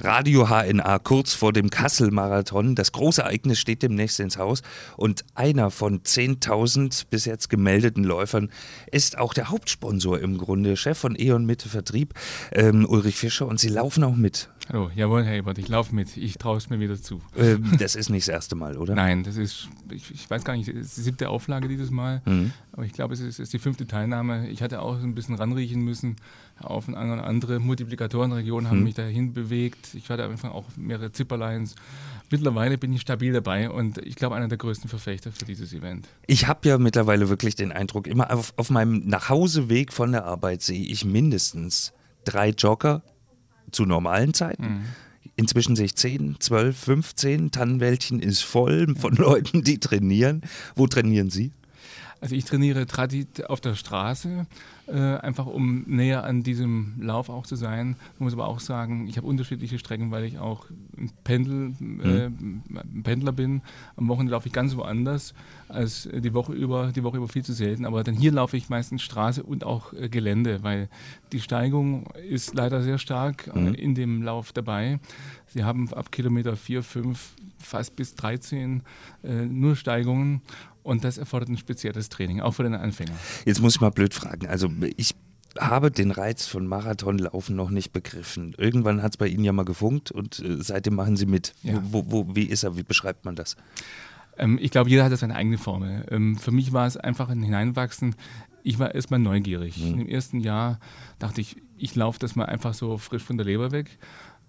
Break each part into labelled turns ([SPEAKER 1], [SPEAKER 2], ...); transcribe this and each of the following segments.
[SPEAKER 1] Radio HNA kurz vor dem Kassel-Marathon. Das große Ereignis steht demnächst ins Haus und einer von 10.000 bis jetzt gemeldeten Läufern ist auch der Hauptsponsor im Grunde, Chef von E.ON Mitte Vertrieb, ähm, Ulrich Fischer und Sie laufen auch mit.
[SPEAKER 2] Hallo, jawohl, Herr Ebert, ich laufe mit. Ich traue es mir wieder zu.
[SPEAKER 1] Ähm, das ist nicht das erste Mal, oder?
[SPEAKER 2] Nein, das ist, ich, ich weiß gar nicht, es ist die siebte Auflage dieses Mal, mhm. aber ich glaube, es ist, ist, die fünfte Teilnahme. Ich hatte auch ein bisschen ranriechen müssen auf eine andere Multiplikatorenregion haben mhm. mich dahin bewegt. Ich hatte einfach auch mehrere Zipperlines. Mittlerweile bin ich stabil dabei und ich glaube, einer der größten Verfechter für dieses Event.
[SPEAKER 1] Ich habe ja mittlerweile wirklich den Eindruck, immer auf, auf meinem Nachhauseweg von der Arbeit sehe ich mindestens drei Jogger zu normalen Zeiten. Mhm. Inzwischen sehe ich 10, 12, 15. Tannenwäldchen ist voll von Leuten, die trainieren. Wo trainieren Sie?
[SPEAKER 2] Also ich trainiere Tradit auf der Straße, äh, einfach um näher an diesem Lauf auch zu sein. Ich muss aber auch sagen, ich habe unterschiedliche Strecken, weil ich auch ein, Pendel, äh, mhm. Pendler bin. Am Wochenende laufe ich ganz woanders als die Woche über, die Woche über viel zu selten. Aber dann hier laufe ich meistens Straße und auch äh, Gelände, weil die Steigung ist leider sehr stark äh, mhm. in dem Lauf dabei. Sie haben ab Kilometer 4, 5, fast bis 13 äh, nur Steigungen. Und das erfordert ein spezielles Training, auch für den Anfänger.
[SPEAKER 1] Jetzt muss ich mal blöd fragen. Also ich habe den Reiz von Marathonlaufen noch nicht begriffen. Irgendwann hat es bei Ihnen ja mal gefunkt und äh, seitdem machen Sie mit. Ja. Wo, wo, wie ist er? Wie beschreibt man das?
[SPEAKER 2] Ähm, ich glaube, jeder hat seine eigene Formel. Ähm, für mich war es einfach ein Hineinwachsen. Ich war erstmal neugierig. Mhm. Im ersten Jahr dachte ich, ich laufe das mal einfach so frisch von der Leber weg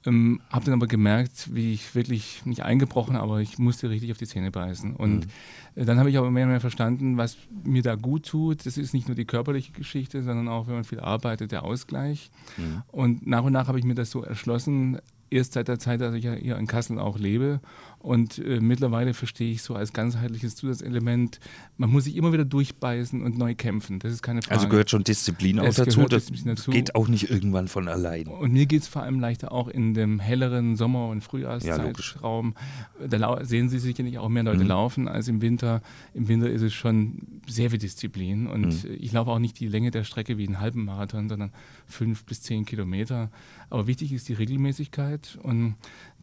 [SPEAKER 2] ähm, habe dann aber gemerkt, wie ich wirklich nicht eingebrochen, aber ich musste richtig auf die Zähne beißen. Und mhm. dann habe ich aber mehr und mehr verstanden, was mir da gut tut. Das ist nicht nur die körperliche Geschichte, sondern auch, wenn man viel arbeitet, der Ausgleich. Mhm. Und nach und nach habe ich mir das so erschlossen, erst seit der Zeit, dass ich ja hier in Kassel auch lebe. Und äh, mittlerweile verstehe ich so als ganzheitliches Zusatzelement, man muss sich immer wieder durchbeißen und neu kämpfen. Das ist keine Frage.
[SPEAKER 1] Also gehört schon Disziplin auch dazu. Das dazu. geht auch nicht irgendwann von allein.
[SPEAKER 2] Und mir geht es vor allem leichter auch in dem helleren Sommer- und Frühjahrszeitraum. Ja, da sehen Sie sicherlich auch mehr Leute mhm. laufen als im Winter. Im Winter ist es schon sehr viel Disziplin. Und mhm. ich laufe auch nicht die Länge der Strecke wie einen halben Marathon, sondern fünf bis zehn Kilometer. Aber wichtig ist die Regelmäßigkeit und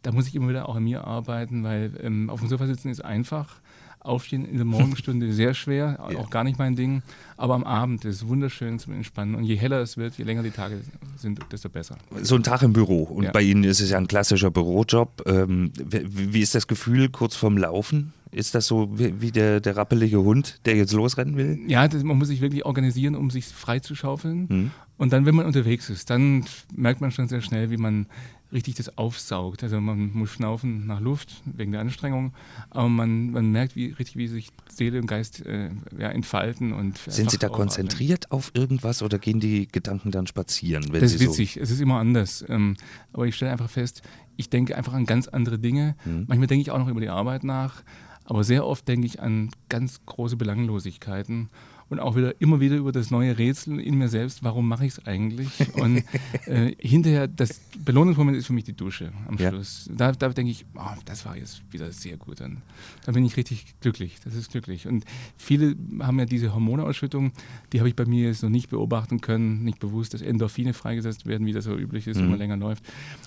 [SPEAKER 2] da muss ich immer wieder auch an mir arbeiten, weil ähm, auf dem Sofa sitzen ist einfach. Aufstehen in der Morgenstunde sehr schwer, ja. auch gar nicht mein Ding. Aber am Abend ist es wunderschön zum Entspannen. Und je heller es wird, je länger die Tage sind, desto besser.
[SPEAKER 1] So ein Tag im Büro. Und ja. bei Ihnen ist es ja ein klassischer Bürojob. Ähm, wie, ist das Gefühl kurz vorm Laufen? Ist das so wie, wie der, der rappelige Hund, der jetzt losrennen will?
[SPEAKER 2] Ja, das, man muss sich wirklich organisieren, um sich frei zu schaufeln. Mhm. Und dann, wenn man unterwegs ist, dann merkt man schon sehr schnell, wie man richtig das aufsaugt. Also man muss schnaufen nach Luft wegen der Anstrengung, aber man, man merkt wie, richtig, wie sich Seele und Geist äh, ja, entfalten. Und
[SPEAKER 1] Sind Sie da konzentriert auf irgendwas oder gehen die Gedanken dann spazieren?
[SPEAKER 2] das ist witzig, so es ist immer anders. Ähm, aber ich stelle einfach fest, ich denke einfach an ganz andere Dinge. Mhm. Manchmal denke ich auch noch über die Arbeit nach. Aber sehr oft denke ich an ganz große Belanglosigkeiten und auch wieder immer wieder über das neue Rätsel in mir selbst, warum mache ich es eigentlich? Und äh, hinterher, das Belohnungsmoment ist für mich die Dusche am ja. Schluss. Da, da denke ich, oh, das war jetzt wieder sehr gut. Und da bin ich richtig glücklich, das ist glücklich. Und viele haben ja diese Hormonausschüttung, die habe ich bei mir jetzt noch nicht beobachten können, nicht bewusst, dass Endorphine freigesetzt werden, wie das so üblich ist, mhm. wenn man länger läuft.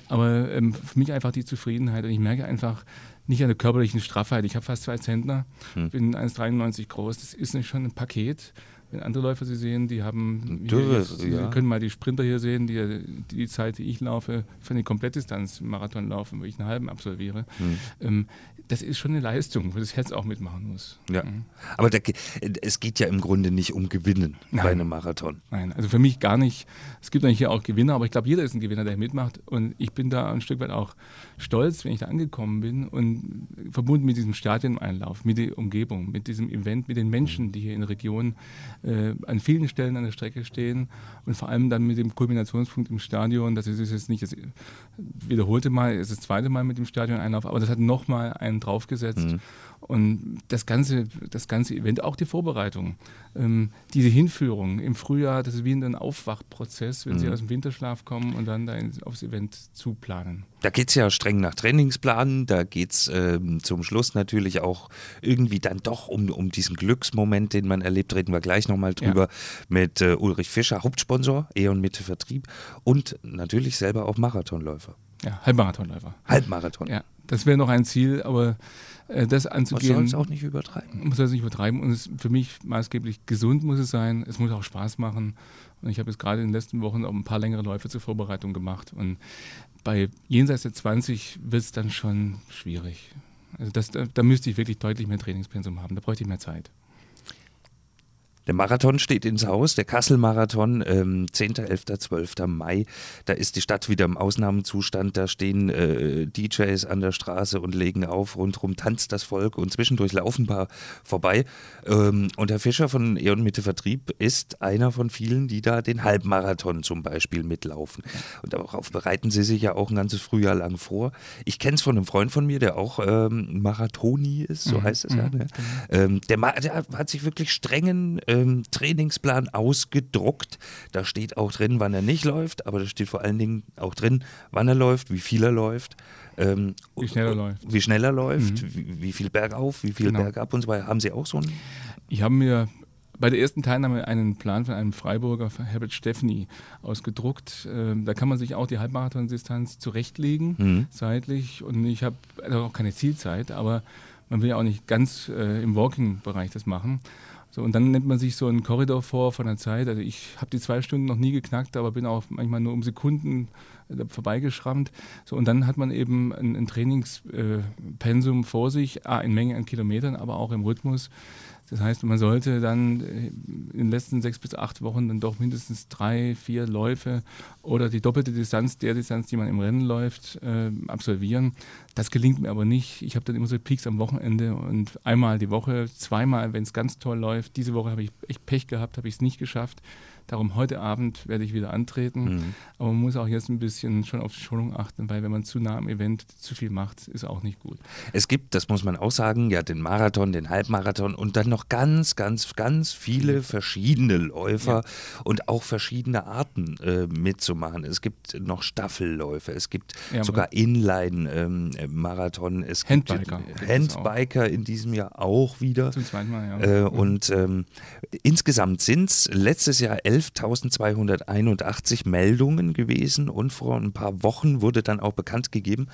[SPEAKER 2] Aber ähm, für mich einfach die Zufriedenheit und ich merke einfach, nicht an der körperlichen Straffheit. Ich habe fast zwei Zentner, hm. bin 1,93 groß. Das ist schon ein Paket. Wenn andere Läufer sie sehen, die haben, Dürre, hier, ja. Sie können mal die Sprinter hier sehen, die, die Zeit, die ich laufe, für eine Komplettdistanz Marathon laufen, wo ich einen halben absolviere. Hm. Ähm, das ist schon eine Leistung, wo das Herz auch mitmachen muss.
[SPEAKER 1] Ja. Mhm. Aber der, es geht ja im Grunde nicht um Gewinnen Nein. bei einem Marathon.
[SPEAKER 2] Nein, also für mich gar nicht. Es gibt natürlich hier auch Gewinner, aber ich glaube, jeder ist ein Gewinner, der mitmacht. Und ich bin da ein Stück weit auch stolz, wenn ich da angekommen bin und verbunden mit diesem Stadioneinlauf, mit der Umgebung, mit diesem Event, mit den Menschen, die hier in der Region äh, an vielen Stellen an der Strecke stehen und vor allem dann mit dem Kulminationspunkt im Stadion. Das ist jetzt nicht das wiederholte Mal, es ist das zweite Mal mit dem Stadioneinlauf, aber das hat nochmal einen draufgesetzt. Mhm. Und das ganze, das ganze Event, auch die Vorbereitung, ähm, diese Hinführung im Frühjahr, das ist wie ein Aufwachprozess, wenn mhm. Sie aus dem Winterschlaf kommen und dann da aufs Event zuplanen.
[SPEAKER 1] Da geht es ja streng nach Trainingsplanen, da geht es ähm, zum Schluss natürlich auch irgendwie dann doch um, um diesen Glücksmoment, den man erlebt, reden wir gleich nochmal drüber, ja. mit äh, Ulrich Fischer, Hauptsponsor, E.ON Mitte Vertrieb und natürlich selber auch Marathonläufer.
[SPEAKER 2] Ja, Halbmarathonläufer.
[SPEAKER 1] Halbmarathon.
[SPEAKER 2] Ja, das wäre noch ein Ziel, aber äh, das anzugehen.
[SPEAKER 1] Man soll es auch nicht übertreiben.
[SPEAKER 2] Man soll es nicht übertreiben und es für mich maßgeblich gesund muss es sein. Es muss auch Spaß machen. Und ich habe jetzt gerade in den letzten Wochen auch ein paar längere Läufe zur Vorbereitung gemacht. Und bei jenseits der 20 wird es dann schon schwierig. Also das, da, da müsste ich wirklich deutlich mehr Trainingspensum haben. Da bräuchte ich mehr Zeit.
[SPEAKER 1] Der Marathon steht ins Haus, der Kassel-Marathon, ähm, 10., 11., 12. Mai. Da ist die Stadt wieder im Ausnahmezustand. Da stehen äh, DJs an der Straße und legen auf. Rundherum tanzt das Volk und zwischendurch laufen ein paar vorbei. Ähm, und Herr Fischer von E.ON Mitte Vertrieb ist einer von vielen, die da den Halbmarathon zum Beispiel mitlaufen. Und darauf bereiten Sie sich ja auch ein ganzes Frühjahr lang vor. Ich kenne es von einem Freund von mir, der auch ähm, Marathoni ist, so mhm. heißt es ja. Mhm. Ne? Ähm, der, der, hat sich wirklich strengen äh, ähm, Trainingsplan ausgedruckt. Da steht auch drin, wann er nicht läuft, aber da steht vor allen Dingen auch drin, wann er läuft, wie viel er läuft.
[SPEAKER 2] Ähm, wie schnell er läuft.
[SPEAKER 1] Wie schnell er läuft, mhm. wie, wie, viel bergauf, wie viel genau. bergab und so weiter. Haben Sie auch so einen?
[SPEAKER 2] Ich habe mir bei der ersten Teilnahme einen Plan von einem Freiburger, Herbert Steffni, ausgedruckt. Ähm, da kann man sich auch die Halbmarathon-Distanz zurechtlegen, mhm. zeitlich. Und ich habe also auch keine Zielzeit, aber man will ja auch nicht ganz äh, im Walking-Bereich das machen. So, und dann nimmt man sich so einen Korridor vor von der Zeit. Also ich habe die zwei Stunden noch nie geknackt, aber bin auch manchmal nur um Sekunden äh, vorbeigeschrammt. So, und dann hat man eben ein, ein Trainingspensum äh, vor sich, A, in Menge an Kilometern, aber auch im Rhythmus. Das heißt, man sollte dann äh, in den letzten sechs bis acht Wochen dann doch mindestens drei, vier Läufe oder die doppelte Distanz der Distanz, die man im Rennen läuft, äh, absolvieren. Das gelingt mir aber nicht. Ich habe dann immer so Peaks am Wochenende und einmal die Woche, zweimal, wenn es ganz toll läuft. Diese Woche habe ich echt Pech gehabt, habe ich es nicht geschafft. Darum heute Abend werde ich wieder antreten. Mhm. Aber man muss auch jetzt ein bisschen schon auf die Schonung achten, weil wenn man zu nah am Event zu viel macht, ist auch nicht gut.
[SPEAKER 1] Es gibt, das muss man auch sagen, ja den Marathon, den Halbmarathon und dann noch ganz, ganz, ganz viele verschiedene Läufer ja. und auch verschiedene Arten äh, mitzumachen. Es gibt noch Staffelläufe, es gibt ja, sogar Inline-Marathon, ähm, es
[SPEAKER 2] Handbiker.
[SPEAKER 1] gibt Handbiker in diesem Jahr auch wieder.
[SPEAKER 2] Zum zweiten Mal, ja.
[SPEAKER 1] Äh, und ähm, insgesamt sind es letztes Jahr 11.281 Meldungen gewesen und vor ein paar Wochen wurde dann auch bekannt gegeben,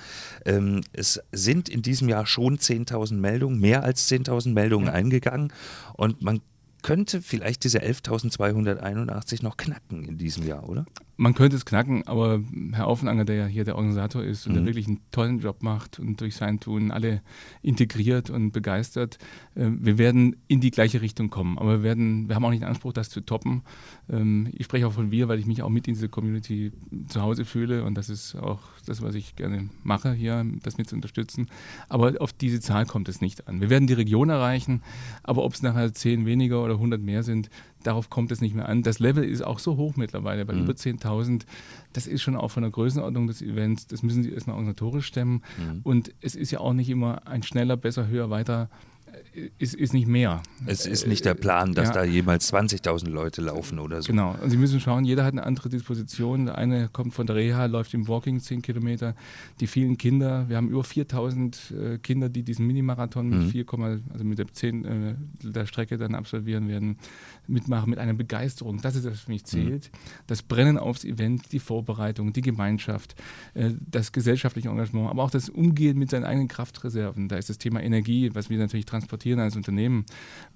[SPEAKER 1] ähm, es sind in diesem Jahr schon 10.000 Meldungen, mehr als 10.000 Meldungen ja. eingegangen und man könnte vielleicht diese 11.281 noch knacken in diesem Jahr, oder?
[SPEAKER 2] Man könnte es knacken, aber Herr Aufenanger, der ja hier der Organisator ist und mhm. der wirklich einen tollen Job macht und durch sein Tun alle integriert und begeistert, äh, wir werden in die gleiche Richtung kommen. Aber wir, werden, wir haben auch nicht den Anspruch, das zu toppen. Ähm, ich spreche auch von wir, weil ich mich auch mit in dieser Community zu Hause fühle und das ist auch das, was ich gerne mache hier, das mit zu unterstützen. Aber auf diese Zahl kommt es nicht an. Wir werden die Region erreichen, aber ob es nachher zehn weniger oder 100 mehr sind, darauf kommt es nicht mehr an. Das Level ist auch so hoch mittlerweile, bei mhm. über 10.000. Das ist schon auch von der Größenordnung des Events. Das müssen Sie erstmal organisatorisch stemmen. Mhm. Und es ist ja auch nicht immer ein schneller, besser, höher, weiter ist, ist nicht mehr.
[SPEAKER 1] Es ist nicht der Plan, dass ja. da jemals 20.000 Leute laufen oder so.
[SPEAKER 2] Genau. Und Sie müssen schauen, jeder hat eine andere Disposition. Der eine kommt von der Reha, läuft im Walking 10 Kilometer. Die vielen Kinder, wir haben über 4.000 äh, Kinder, die diesen Minimarathon mit mhm. 4, also mit der 10 äh, der Strecke dann absolvieren werden, mitmachen mit einer Begeisterung. Das ist das, was für mich mhm. zählt. Mhm. Das Brennen aufs Event, die Vorbereitung, die Gemeinschaft, äh, das gesellschaftliche Engagement, aber auch das Umgehen mit seinen eigenen Kraftreserven. Da ist das Thema Energie, was wir natürlich transportieren transportieren als Unternehmen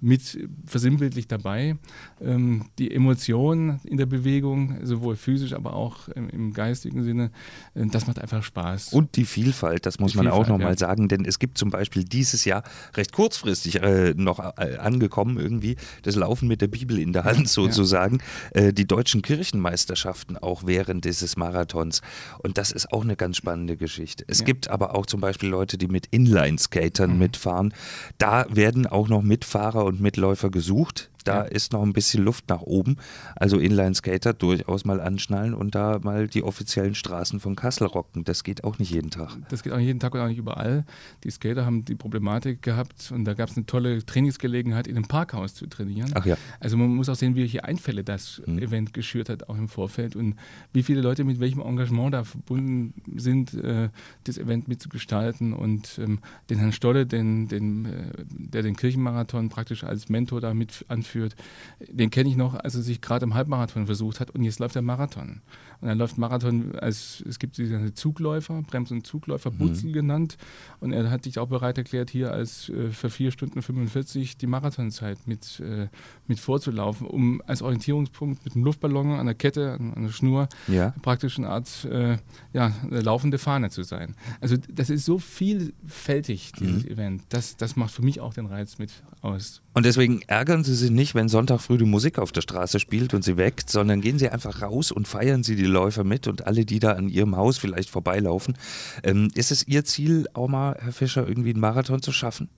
[SPEAKER 2] mit versinnbildlich dabei. Ähm, die Emotionen in der Bewegung, sowohl physisch, aber auch im, im geistigen Sinne, äh, das macht einfach Spaß.
[SPEAKER 1] Und die Vielfalt, das muss die man Vielfalt, auch nochmal ja. sagen, denn es gibt zum Beispiel dieses Jahr recht kurzfristig äh, noch äh, angekommen irgendwie das Laufen mit der Bibel in der Hand sozusagen, ja. äh, die deutschen Kirchenmeisterschaften auch während dieses Marathons. Und das ist auch eine ganz spannende Geschichte. Es ja. gibt aber auch zum Beispiel Leute, die mit Inline-Skatern mhm. mitfahren. Da werden auch noch Mitfahrer und Mitläufer gesucht. Da ja. ist noch ein bisschen Luft nach oben. Also Inline-Skater durchaus mal anschnallen und da mal die offiziellen Straßen von Kassel rocken. Das geht auch nicht jeden Tag.
[SPEAKER 2] Das geht auch nicht jeden Tag und auch nicht überall. Die Skater haben die Problematik gehabt und da gab es eine tolle Trainingsgelegenheit, in einem Parkhaus zu trainieren.
[SPEAKER 1] Ach ja.
[SPEAKER 2] Also man muss auch sehen, welche Einfälle das mhm. Event geschürt hat, auch im Vorfeld und wie viele Leute mit welchem Engagement da verbunden sind, äh, das Event mitzugestalten und ähm, den Herrn Stolle, den, den, äh, der den Kirchenmarathon praktisch als Mentor da mit anführt, führt, den kenne ich noch, als er sich gerade im Halbmarathon versucht hat und jetzt läuft er Marathon. Und er läuft Marathon, als, es gibt diese Zugläufer, Brems- und Zugläufer, Butzel mhm. genannt. Und er hat sich auch bereit erklärt, hier als äh, für 4 Stunden 45 die Marathonzeit mit, äh, mit vorzulaufen, um als Orientierungspunkt mit einem Luftballon an der Kette, an, an der Schnur, ja. praktisch eine Art äh, ja, eine laufende Fahne zu sein. Also das ist so vielfältig, dieses mhm. Event. Das, das macht für mich auch den Reiz mit aus.
[SPEAKER 1] Und deswegen ärgern Sie sich nicht, wenn Sonntag früh die Musik auf der Straße spielt und Sie weckt, sondern gehen Sie einfach raus und feiern Sie die Läufer mit und alle, die da an Ihrem Haus vielleicht vorbeilaufen. Ähm, ist es Ihr Ziel, auch mal, Herr Fischer, irgendwie einen Marathon zu schaffen?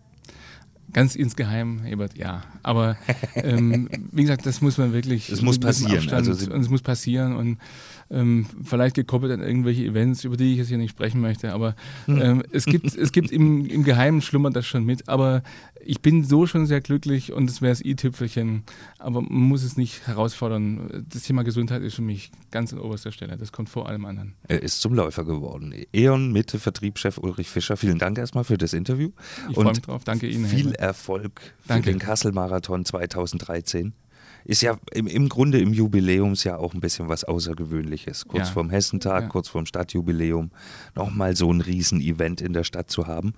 [SPEAKER 2] Ganz insgeheim, Ebert, ja. Aber ähm, wie gesagt, das muss man wirklich.
[SPEAKER 1] Es muss passieren.
[SPEAKER 2] Also und es muss passieren und ähm, vielleicht gekoppelt an irgendwelche Events, über die ich jetzt hier nicht sprechen möchte. Aber hm. ähm, es gibt, es gibt im, im Geheimen schlummert das schon mit. Aber ich bin so schon sehr glücklich und es wäre das i-Tüpfelchen. Aber man muss es nicht herausfordern. Das Thema Gesundheit ist für mich ganz an oberster Stelle. Das kommt vor allem anderen.
[SPEAKER 1] Er ist zum Läufer geworden. E.ON Mitte Vertriebschef Ulrich Fischer. Vielen Dank erstmal für das Interview.
[SPEAKER 2] Ich freue mich drauf. Danke Ihnen.
[SPEAKER 1] Viel Herr. Erfolg Danke. für den Kassel-Marathon 2013 ist ja im, im Grunde im Jubiläumsjahr auch ein bisschen was Außergewöhnliches. Kurz ja. vorm Hessentag, ja. kurz vorm Stadtjubiläum, nochmal so ein Riesenevent in der Stadt zu haben.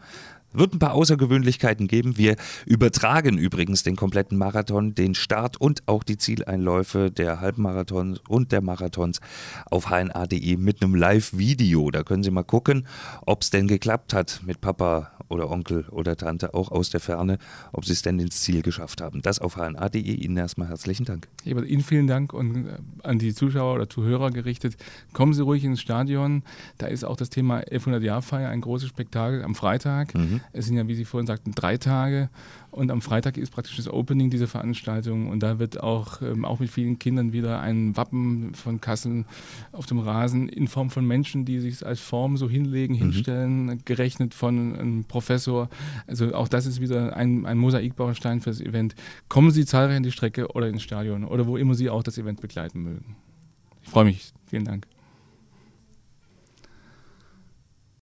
[SPEAKER 1] Wird ein paar Außergewöhnlichkeiten geben. Wir übertragen übrigens den kompletten Marathon, den Start und auch die Zieleinläufe der Halbmarathons und der Marathons auf hna.de mit einem Live-Video. Da können Sie mal gucken, ob es denn geklappt hat mit Papa oder Onkel oder Tante auch aus der Ferne, ob sie es denn ins Ziel geschafft haben. Das auf hna.de. Ihnen erstmal herzlichen Dank.
[SPEAKER 2] Ihnen vielen Dank und äh, an die Zuschauer oder Zuhörer gerichtet. Kommen Sie ruhig ins Stadion. Da ist auch das Thema 1100-Jahr-Feier ein großes Spektakel am Freitag. Mhm. Es sind ja, wie Sie vorhin sagten, drei Tage. Und am Freitag ist praktisch das Opening dieser Veranstaltung und da wird auch, ähm, auch mit vielen Kindern wieder ein Wappen von Kassel auf dem Rasen in Form von Menschen, die sich als Form so hinlegen, mhm. hinstellen, gerechnet von einem Professor. Also auch das ist wieder ein, ein Mosaikbaustein für das Event. Kommen Sie zahlreich in die Strecke oder ins Stadion oder wo immer Sie auch das Event begleiten mögen. Ich freue mich. Vielen Dank.